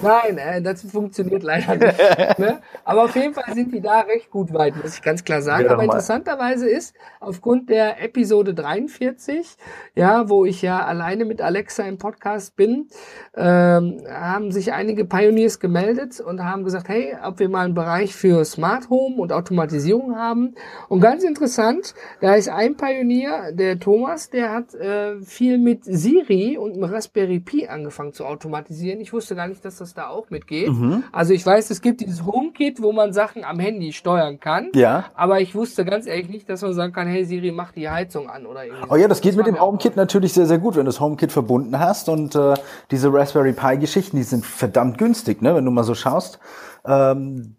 Nein, äh, das funktioniert leider nicht. [LAUGHS] ne? Aber auf jeden Fall sind die da recht gut weit, muss ich ganz klar sagen. Ja, Aber interessanterweise ist, aufgrund der Episode 43, ja, wo ich ja alleine mit Alexa im Podcast bin, ähm, haben sich einige Pioneers gemeldet und haben gesagt, hey, ob wir mal einen Bereich für Smart Home und Automatisierung haben. Und ganz interessant, da ist ein Pionier, der Thomas, der hat äh, viel mit Siri und einem Raspberry Pi angefangen zu automatisieren. Ich wusste gar nicht, dass das da auch mitgeht. Mhm. Also ich weiß, es gibt dieses HomeKit, wo man Sachen am Handy steuern kann. Ja. Aber ich wusste ganz ehrlich nicht, dass man sagen kann, hey Siri, mach die Heizung an oder irgendwie. Oh ja, das geht Das mit war dem HomeKit natürlich sehr, sehr gut, wenn du das HomeKit verbunden hast. Und äh, diese Raspberry Pi-Geschichten, die sind verdammt günstig, ne? wenn du mal so schaust. Ähm,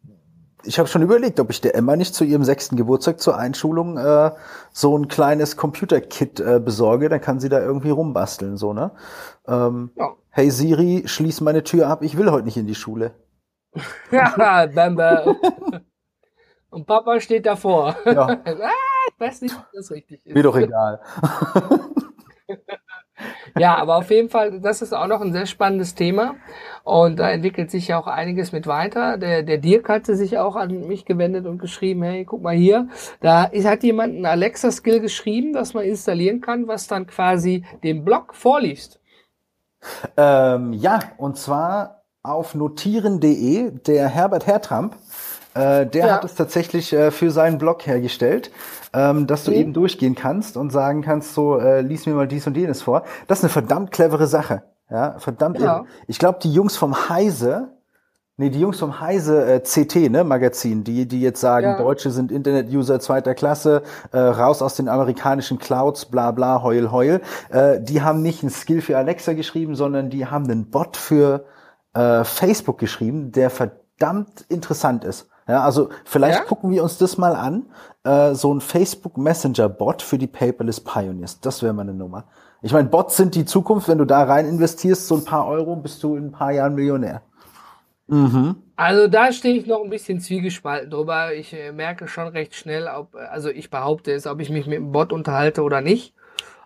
ich habe schon überlegt, ob ich der Emma nicht zu ihrem sechsten Geburtstag zur Einschulung äh, so ein kleines Computerkit äh, besorge, dann kann sie da irgendwie rumbasteln, so, ne? Ähm, Ja. Hey Siri, schließ meine Tür ab, ich will heute nicht in die Schule. [LAUGHS] Ja, bam, bam. Und Papa steht davor. Ja. [LAUGHS] ah, ich weiß nicht, ob das richtig ist. Mir doch egal. [LAUGHS] Ja, aber auf jeden Fall, das ist auch noch ein sehr spannendes Thema. Und da entwickelt sich ja auch einiges mit weiter. Der, der Dirk hatte sich auch an mich gewendet und geschrieben, hey, guck mal hier, da ist, hat jemand einen Alexa-Skill geschrieben, das man installieren kann, was dann quasi den Blog vorliest. Ähm, ja, und zwar auf notieren.de, der Herbert Hertramp, äh, der Ja. hat es tatsächlich äh, für seinen Blog hergestellt, ähm, dass du Mhm. eben durchgehen kannst und sagen kannst, so, äh, lies mir mal dies und jenes vor. Das ist eine verdammt clevere Sache. Ja, verdammt. Irre. Ich glaube, die Jungs vom Heise, nee, die Jungs vom Heise äh, CT, ne, Magazin, die, die jetzt sagen, Ja. Deutsche sind Internet-User zweiter Klasse, äh, raus aus den amerikanischen Clouds, bla bla, heul, heul. Äh, die haben nicht einen Skill für Alexa geschrieben, sondern die haben einen Bot für äh, Facebook geschrieben, der verdammt interessant ist. Ja, also vielleicht Ja? gucken wir uns das mal an. Äh, so ein Facebook Messenger Bot für die Paperless Pioneers. Das wäre mal eine Nummer. Ich meine, Bots sind die Zukunft. Wenn du da rein investierst, so ein paar Euro, bist du in ein paar Jahren Millionär. Also da stehe ich noch ein bisschen zwiegespalten drüber. Ich äh, merke schon recht schnell, ob, also ich behaupte es, ob ich mich mit dem Bot unterhalte oder nicht.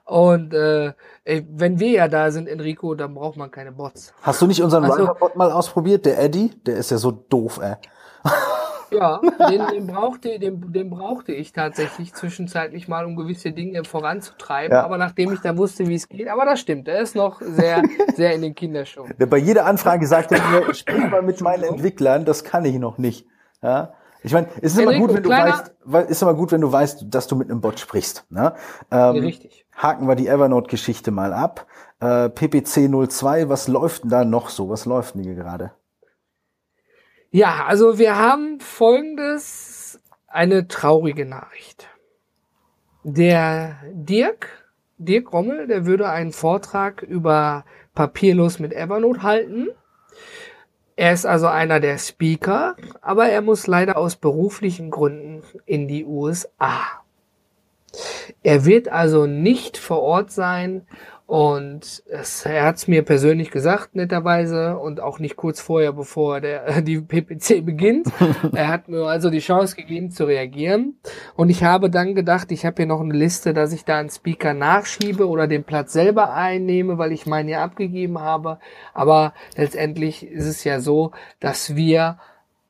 Und äh, ey, wenn wir ja da sind, Enrico, dann braucht man keine Bots. Hast du nicht unseren Also- Rider-Bot mal ausprobiert? Der Eddie? Der ist ja so doof, ey. Ja, den, [LAUGHS] den, brauchte, den, den brauchte ich tatsächlich zwischenzeitlich mal, um gewisse Dinge voranzutreiben. Ja. Aber nachdem ich da wusste, wie es geht, aber das stimmt, er ist noch sehr, [LAUGHS] sehr in den Kinderschuhen. Der bei jeder Anfrage sagt er mir, sprich mal mit meinen Entwicklern, das kann ich noch nicht. Ja? Ich meine, es ist immer gut, wenn du weißt, ist immer gut, wenn du weißt, dass du mit einem Bot sprichst. Ne? Ähm, richtig. Haken wir die Evernote-Geschichte mal ab. Äh, PPC 02, was läuft denn da noch so? Was läuft denn hier gerade? Ja, also wir haben folgendes, eine traurige Nachricht. Der Dirk, Dirk Rommel, der würde einen Vortrag über Papierlos mit Evernote halten. Er ist also einer der Speaker, aber er muss leider aus beruflichen Gründen in die USA. Er wird also nicht vor Ort sein und es, er hat es mir persönlich gesagt, netterweise, und auch nicht kurz vorher, bevor der, [LAUGHS] die PPC beginnt. [LAUGHS] er hat mir also die Chance gegeben zu reagieren. Und ich habe dann gedacht, ich habe hier noch eine Liste, dass ich da einen Speaker nachschiebe oder den Platz selber einnehme, weil ich meinen ja abgegeben habe. Aber letztendlich ist es ja so, dass wir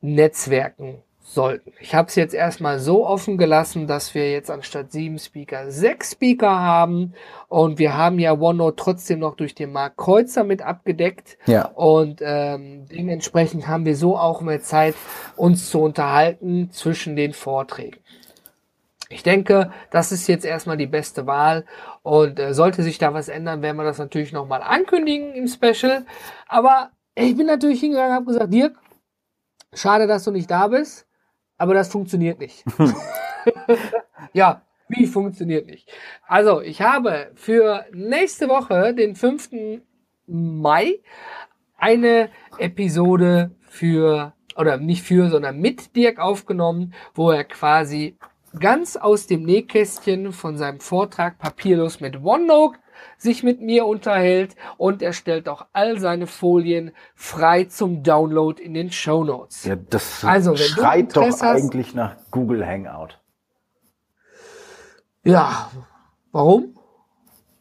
Netzwerken sollten. Ich habe es jetzt erstmal so offen gelassen, dass wir jetzt anstatt sieben Speaker sechs Speaker haben und wir haben ja OneNote trotzdem noch durch den Mark Kreuzer mit abgedeckt Ja. und ähm, dementsprechend haben wir so auch mehr Zeit, uns zu unterhalten zwischen den Vorträgen. Ich denke, das ist jetzt erstmal die beste Wahl und äh, sollte sich da was ändern, werden wir das natürlich nochmal ankündigen im Special. Aber ich bin natürlich hingegangen und habe gesagt, Dirk, schade, dass du nicht da bist, aber das funktioniert nicht. [LAUGHS] [LAUGHS] ja, Wie funktioniert nicht? Also, ich habe für nächste Woche, den 5. Mai, eine Episode für, oder nicht für, sondern mit Dirk aufgenommen, wo er quasi ganz aus dem Nähkästchen von seinem Vortrag Papierlos mit OneNote sich mit mir unterhält und er stellt auch all seine Folien frei zum Download in den Show Notes. Ja, das also, schreit doch hast, eigentlich nach Google Hangout. Ja, warum?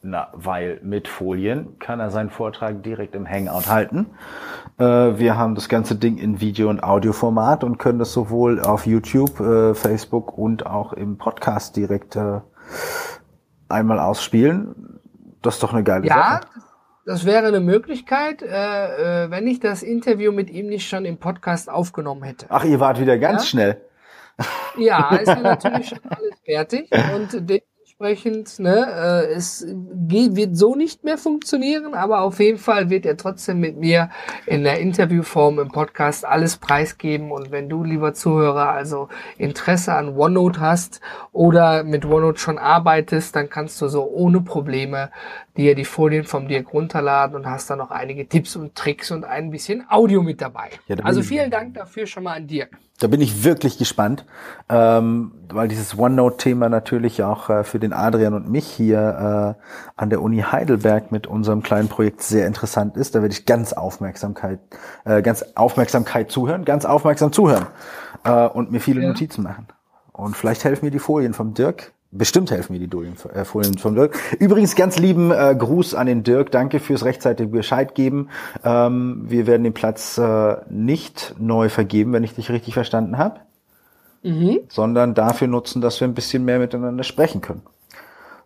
Na, weil mit Folien kann er seinen Vortrag direkt im Hangout halten. Äh, wir haben das ganze Ding in Video- und Audioformat und können das sowohl auf YouTube, äh, Facebook und auch im Podcast direkt äh, einmal ausspielen. Das ist doch eine geile ja, Sache. Ja, das wäre eine Möglichkeit, äh, äh, wenn ich das Interview mit ihm nicht schon im Podcast aufgenommen hätte. Ach, ihr wart wieder ganz ja? schnell. Ja, ist ja [LAUGHS] natürlich schon alles fertig und dementsprechend, ne, äh, es geht, wird so nicht mehr funktionieren, aber auf jeden Fall wird er trotzdem mit mir in der Interviewform im Podcast alles preisgeben. Und wenn du, lieber Zuhörer, also Interesse an OneNote hast oder mit OneNote schon arbeitest, dann kannst du so ohne Probleme dir die Folien vom Dirk runterladen und hast dann noch einige Tipps und Tricks und ein bisschen Audio mit dabei. Ja, also vielen Dank dafür schon mal an Dirk. Da bin ich wirklich gespannt, ähm, weil dieses OneNote-Thema natürlich auch äh, für den Adrian und mich hier äh, an der Uni Heidelberg mit unserem kleinen Projekt sehr interessant ist. Da werde ich ganz Aufmerksamkeit, äh, ganz Aufmerksamkeit zuhören, ganz aufmerksam zuhören äh, und mir viele ja. Notizen machen. Und vielleicht helfen mir die Folien vom Dirk Bestimmt helfen mir die äh, Folien vom Dirk. Übrigens ganz lieben äh, Gruß an den Dirk. Danke fürs rechtzeitige Bescheid geben. Ähm, wir werden den Platz äh, nicht neu vergeben, wenn ich dich richtig verstanden habe, mhm. sondern dafür nutzen, dass wir ein bisschen mehr miteinander sprechen können.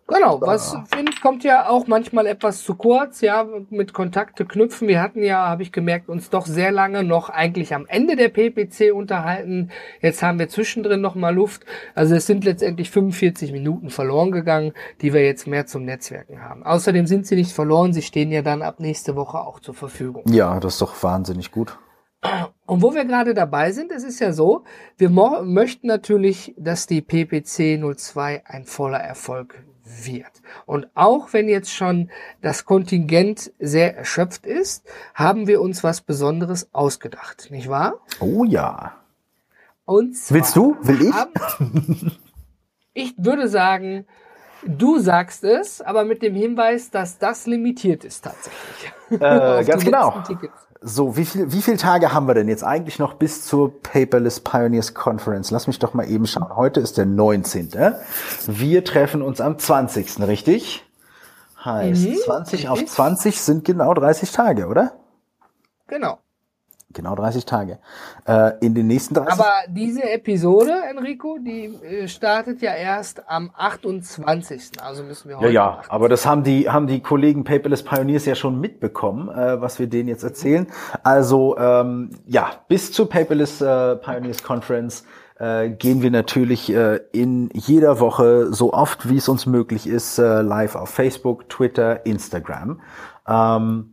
Genau, was finde ich kommt ja auch manchmal etwas zu kurz, ja, mit Kontakte knüpfen. Wir hatten ja, habe ich gemerkt, uns doch sehr lange noch eigentlich am Ende der PPC unterhalten. Jetzt haben wir zwischendrin noch mal Luft. Also es sind letztendlich 45 Minuten verloren gegangen, die wir jetzt mehr zum Netzwerken haben. Außerdem sind sie nicht verloren, sie stehen ja dann ab nächste Woche auch zur Verfügung. Ja, das ist doch wahnsinnig gut. Und wo wir gerade dabei sind, es ist ja so, wir möchten natürlich, dass die PPC 02 ein voller Erfolg wird. Und auch wenn jetzt schon das Kontingent sehr erschöpft ist, haben wir uns was Besonderes ausgedacht, nicht wahr? Oh ja. Und zwar Willst du? Will ich? ich würde sagen, du sagst es, aber mit dem Hinweis, dass das limitiert ist tatsächlich. Äh, [LAUGHS] ganz genau. Tickets. So, wie viel, wie viele Tage haben wir denn jetzt eigentlich noch bis zur Paperless Pioneers Conference? Lass mich doch mal eben schauen. Heute ist der 19. Wir treffen uns am 20. richtig? Heißt, mhm, 20 auf 20 sind genau 30 Tage, oder? Genau. Genau 30 Tage. Äh, in den nächsten 30 Aber diese Episode, Enrico, die äh, startet ja erst am 28. Also müssen wir heute. Ja, ja, aber das haben die, haben die Kollegen Paperless Pioneers ja schon mitbekommen, äh, was wir denen jetzt erzählen. Also, ähm, ja, bis zur Paperless äh, Pioneers Conference äh, gehen wir natürlich in jeder Woche so oft, wie es uns möglich ist, live auf Facebook, Twitter, Instagram. Ähm,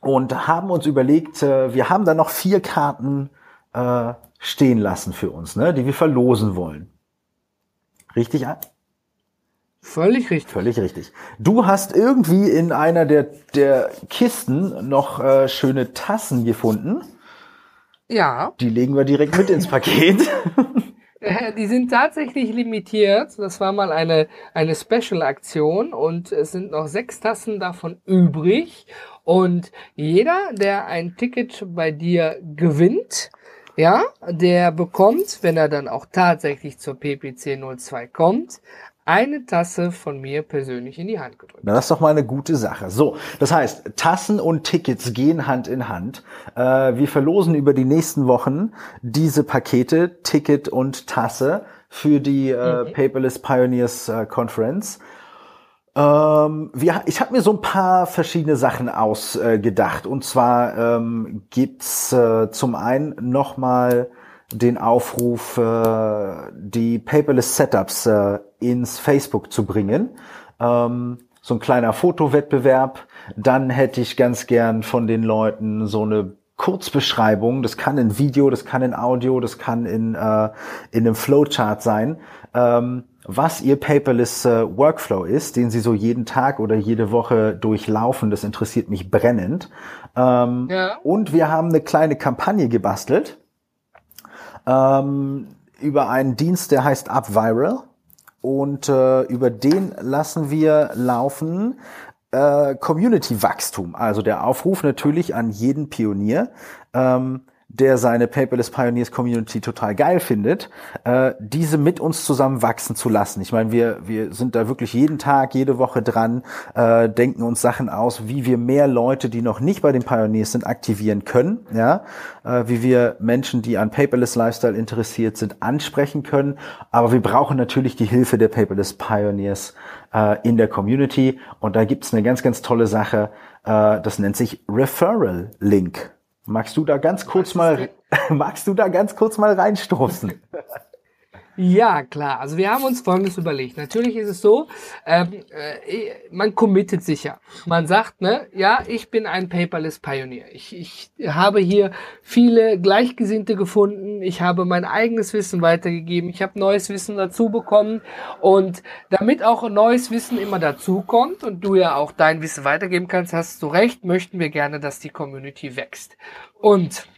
und haben uns überlegt, äh, wir haben da noch vier Karten äh, stehen lassen für uns, ne, die wir verlosen wollen. Richtig? Völlig richtig. Völlig richtig. Du hast irgendwie in einer der, der Kisten noch äh, schöne Tassen gefunden. Ja. Die legen wir direkt mit ins Paket. [LAUGHS] [LAUGHS] Die sind tatsächlich limitiert. Das war mal eine, eine Special-Aktion und es sind noch sechs Tassen davon übrig. Und jeder, der ein Ticket bei dir gewinnt, ja, der bekommt, wenn er dann auch tatsächlich zur PPC 02 kommt, eine Tasse von mir persönlich in die Hand gedrückt. Na, das ist doch mal eine gute Sache. So, das heißt, Tassen und Tickets gehen Hand in Hand. Äh, wir verlosen über die nächsten Wochen diese Pakete, Ticket und Tasse für die äh, mhm. Paperless Pioneers äh, Conference. Ähm, wir, ich habe mir so ein paar verschiedene Sachen ausgedacht. und zwar ähm, gibt's äh, zum einen nochmal den Aufruf, äh, die Paperless Setups äh, ins Facebook zu bringen. Ähm, so ein kleiner Fotowettbewerb. Dann hätte ich ganz gern von den Leuten so eine Kurzbeschreibung. Das kann in Video, das kann in Audio, das kann in, äh, in einem Flowchart sein. Ähm, was ihr Paperless äh, Workflow ist, den sie so jeden Tag oder jede Woche durchlaufen. Das interessiert mich brennend. Ähm, ja. Und wir haben eine kleine Kampagne gebastelt ähm, über einen Dienst, der heißt UpViral. Und äh, über den lassen wir laufen äh, Community-Wachstum. Also der Aufruf natürlich an jeden Pionier. Ähm, der seine Paperless Pioneers Community total geil findet, äh, diese mit uns zusammen wachsen zu lassen. Ich meine, wir, wir sind da wirklich jeden Tag, jede Woche dran, äh, denken uns Sachen aus, wie wir mehr Leute, die noch nicht bei den Pioneers sind, aktivieren können, ja, äh, wie wir Menschen, die an Paperless Lifestyle interessiert sind, ansprechen können. Aber wir brauchen natürlich die Hilfe der Paperless Pioneers äh, in der Community. Und da gibt's eine ganz, ganz tolle Sache, äh, das nennt sich Referral Link. Magst du da ganz kurz mal, [LAUGHS] magst du da ganz kurz mal reinstoßen? [LAUGHS] Ja, klar. Also wir haben uns Folgendes überlegt. Natürlich ist es so, ähm, äh, man committet sich ja. Man sagt, ne, ja, ich bin ein Paperless Pioneer. Ich, ich habe hier viele Gleichgesinnte gefunden. Ich habe mein eigenes Wissen weitergegeben. Ich habe neues Wissen dazu bekommen. Und damit auch neues Wissen immer dazukommt und du ja auch dein Wissen weitergeben kannst, hast du recht, möchten wir gerne, dass die Community wächst. Und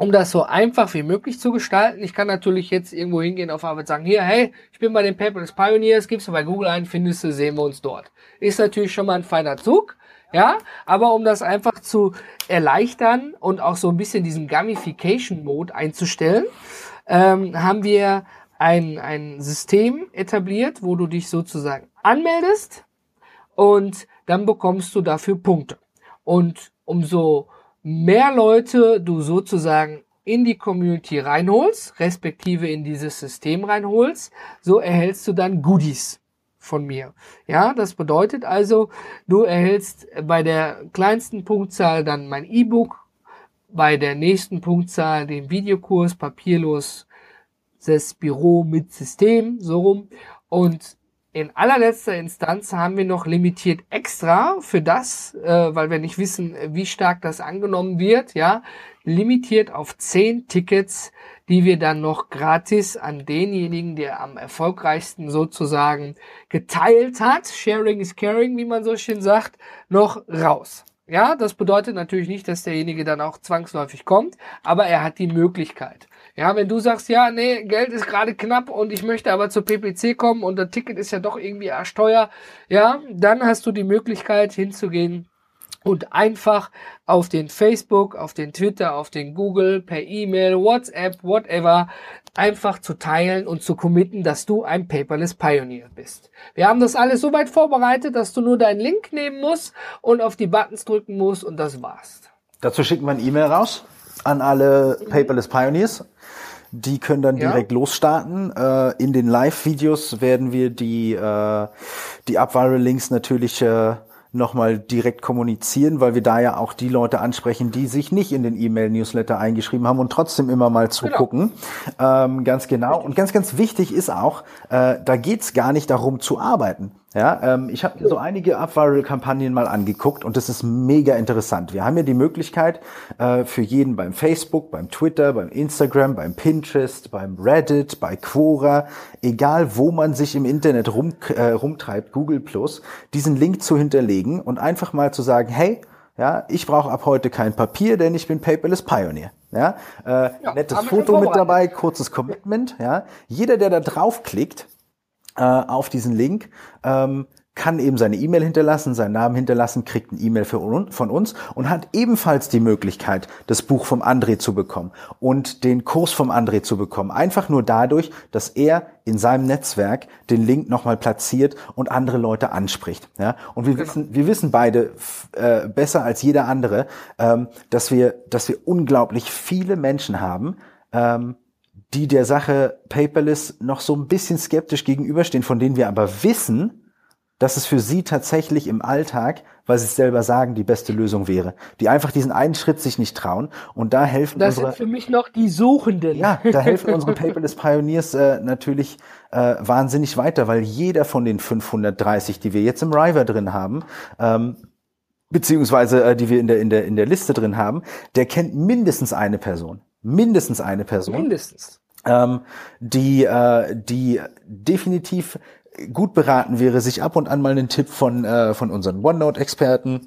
um das so einfach wie möglich zu gestalten. Ich kann natürlich jetzt irgendwo hingehen auf Arbeit sagen, hier, hey, ich bin bei den Paperless Pioneers, gibst du bei Google ein, findest du, sehen wir uns dort. Ist natürlich schon mal ein feiner Zug, ja, aber um das einfach zu erleichtern und auch so ein bisschen diesen Gamification-Mode einzustellen, ähm, haben wir ein, ein System etabliert, wo du dich sozusagen anmeldest und dann bekommst du dafür Punkte. Und umso mehr Leute du sozusagen in die Community reinholst, respektive in dieses System reinholst, so erhältst du dann Goodies von mir. Ja, das bedeutet also, du erhältst bei der kleinsten Punktzahl dann mein E-Book, bei der nächsten Punktzahl den Videokurs papierlos das Büro mit System, so rum. Und in allerletzter Instanz haben wir noch limitiert extra für das, äh, weil wir nicht wissen, wie stark das angenommen wird, ja, limitiert auf zehn Tickets, die wir dann noch gratis an denjenigen, der am erfolgreichsten sozusagen geteilt hat, Sharing is Caring, wie man so schön sagt, noch raus. Ja, das bedeutet natürlich nicht, dass derjenige dann auch zwangsläufig kommt, aber er hat die Möglichkeit. Ja, wenn du sagst, ja, nee, Geld ist gerade knapp und ich möchte aber zur PPC kommen und das Ticket ist ja doch irgendwie arsch teuer, ja, dann hast du die Möglichkeit hinzugehen und einfach auf den Facebook, auf den Twitter, auf den Google, per E-Mail, WhatsApp, whatever, einfach zu teilen und zu committen, dass du ein Paperless Pioneer bist. Wir haben das alles so weit vorbereitet, dass du nur deinen Link nehmen musst und auf die Buttons drücken musst und das war's. Dazu schicken wir ein E-Mail raus an alle Paperless Pioneers. Die können dann ja. direkt losstarten. Äh, in den Live-Videos werden wir die, äh, die Upviral-Links natürlich äh, nochmal direkt kommunizieren, weil wir da ja auch die Leute ansprechen, die sich nicht in den E-Mail-Newsletter eingeschrieben haben und trotzdem immer mal zugucken. Genau. Ähm, ganz genau. Richtig. Und ganz, ganz wichtig ist auch, äh, da geht's gar nicht darum zu arbeiten. Ja, ähm, ich habe mir so einige Upviral-Kampagnen mal angeguckt und das ist mega interessant. Wir haben ja die Möglichkeit äh, für jeden beim Facebook, beim Twitter, beim Instagram, beim Pinterest, beim Reddit, bei Quora, egal wo man sich im Internet rum, äh, rumtreibt, Google Plus, diesen Link zu hinterlegen und einfach mal zu sagen, hey, ja, ich brauche ab heute kein Papier, denn ich bin Paperless Pioneer. Ja, äh, ja nettes Foto mit dabei, kurzes Commitment. Ja, jeder, der da draufklickt, äh, auf diesen Link, ähm, kann eben seine E-Mail hinterlassen, seinen Namen hinterlassen, kriegt ein E-Mail von uns und hat ebenfalls die Möglichkeit, das Buch vom André zu bekommen und den Kurs vom André zu bekommen. Einfach nur dadurch, dass er in seinem Netzwerk den Link nochmal platziert und andere Leute anspricht. Ja? Und wir genau. wissen, wir wissen beide äh, besser als jeder andere, ähm, dass wir, dass wir unglaublich viele Menschen haben, ähm, die der Sache Paperless noch so ein bisschen skeptisch gegenüberstehen, von denen wir aber wissen, dass es für sie tatsächlich im Alltag, weil sie es selber sagen, die beste Lösung wäre. Die einfach diesen einen Schritt sich nicht trauen. Und da helfen das unsere... Das sind für mich noch die Suchenden. Ja, da [LAUGHS] helfen unsere Paperless Pioneers äh, natürlich äh, wahnsinnig weiter, weil jeder von den 530, die wir jetzt im River drin haben, ähm, beziehungsweise äh, die wir in der, in, der, in der Liste drin haben, der kennt mindestens eine Person mindestens eine Person. Mindestens. Ähm, die, äh, die definitiv gut beraten wäre, sich ab und an mal einen Tipp von, äh, von unseren OneNote-Experten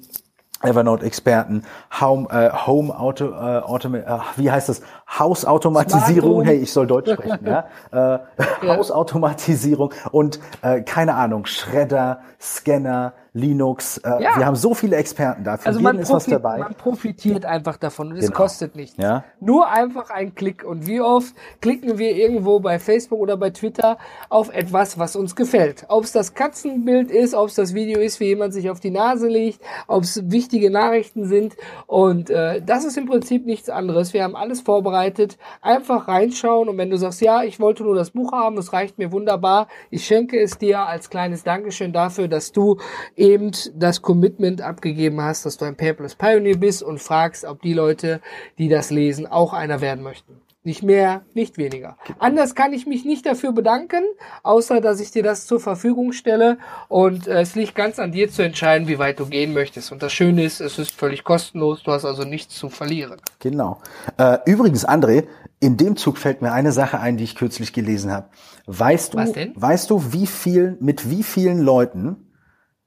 Evernote-Experten, Home, äh, Home Auto, äh, Auto äh, wie heißt das? Hausautomatisierung. Hey, ich soll Deutsch [LAUGHS] sprechen, ja. Äh, ja. Hausautomatisierung und äh, keine Ahnung, Schredder, Scanner, Linux. Äh, ja. Wir haben so viele Experten dafür. Also man, ist was dabei. man profitiert einfach davon und es genau. kostet nichts. Ja. Nur einfach ein Klick. Und wie oft klicken wir irgendwo bei Facebook oder bei Twitter auf etwas, was uns gefällt? Ob es das Katzenbild ist, ob es das Video ist, wie jemand sich auf die Nase legt, ob es wichtige Nachrichten sind. Und äh, das ist im Prinzip nichts anderes. Wir haben alles vorbereitet. Einfach reinschauen und wenn du sagst, ja, ich wollte nur das Buch haben, es reicht mir wunderbar, ich schenke es dir als kleines Dankeschön dafür, dass du eben das Commitment abgegeben hast, dass du ein Paperless Pioneer bist und fragst, ob die Leute, die das lesen, auch einer werden möchten. Nicht mehr, nicht weniger. Anders kann ich mich nicht dafür bedanken, außer dass ich dir das zur Verfügung stelle. Und äh, es liegt ganz an dir zu entscheiden, wie weit du gehen möchtest. Und das Schöne ist, es ist völlig kostenlos. Du hast also nichts zu verlieren. Genau. Äh, übrigens, André, in dem Zug fällt mir eine Sache ein, die ich kürzlich gelesen habe. Weißt du, weißt du, wie viel, mit wie vielen Leuten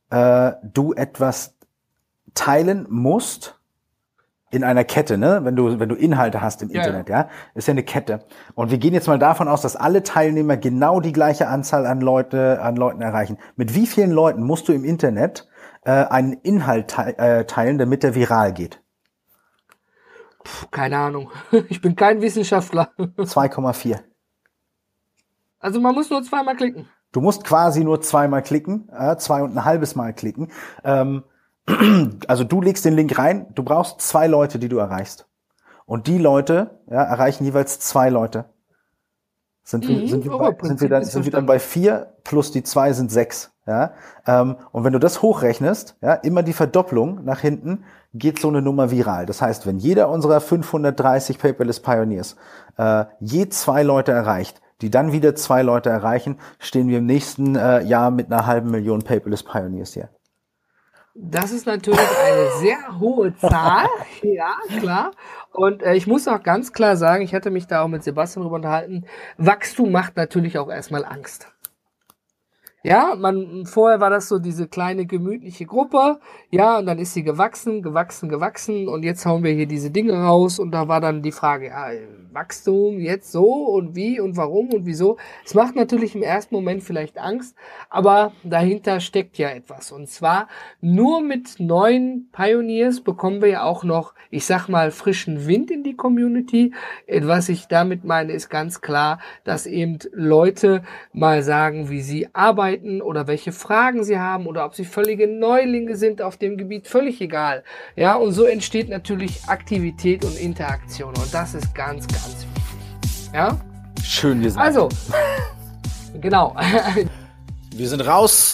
äh, du etwas teilen musst in einer Kette, ne? Wenn du wenn du Inhalte hast im ja, Internet, ja. ja, ist ja eine Kette. Und wir gehen jetzt mal davon aus, dass alle Teilnehmer genau die gleiche Anzahl an Leute an Leuten erreichen. Mit wie vielen Leuten musst du im Internet äh, einen Inhalt te äh, teilen, damit der viral geht? Puh, keine Ahnung. [LAUGHS] Ich bin kein Wissenschaftler. 2,4. Also man muss nur zweimal klicken. Du musst quasi nur zweimal klicken, äh, zwei und ein halbes Mal klicken. Ähm, [CLEARS THROAT] also du legst den Link rein, du brauchst zwei Leute, die du erreichst. Und die Leute ja, erreichen jeweils zwei Leute. Sind, mhm, wir, sind, wir, bei, sind, wir, dann, sind wir dann bei vier plus die zwei sind sechs. Ja? Ähm, und wenn du das hochrechnest, ja, immer die Verdopplung nach hinten, geht so eine Nummer viral. Das heißt, wenn jeder unserer 530 Paperless Pioneers äh, je zwei Leute erreicht, die dann wieder zwei Leute erreichen, stehen wir im nächsten äh, Jahr mit einer halben Million Paperless Pioneers hier. Das ist natürlich eine sehr hohe Zahl, [LAUGHS] ja, klar. Und äh, ich muss auch ganz klar sagen, ich hatte mich da auch mit Sebastian drüber unterhalten, Wachstum macht natürlich auch erstmal Angst. Ja, man, vorher war das so diese kleine gemütliche Gruppe, ja, und dann ist sie gewachsen, gewachsen, gewachsen. Und jetzt hauen wir hier diese Dinge raus. Und da war dann die Frage, ja, Wachstum jetzt so? Und wie? Und warum? Und wieso. Es macht natürlich im ersten Moment vielleicht Angst, aber dahinter steckt ja etwas. Und zwar nur mit neuen Pioneers bekommen wir ja auch noch, ich sag mal, frischen Wind in die Community. Was ich damit meine, ist ganz klar, dass eben Leute mal sagen, wie sie arbeiten arbeiten oder welche Fragen sie haben oder ob sie völlige Neulinge sind auf dem Gebiet, völlig egal. Ja, und so entsteht natürlich Aktivität und Interaktion und das ist ganz, ganz wichtig. Ja? Schön gesagt. Also, [LAUGHS] genau. Wir sind raus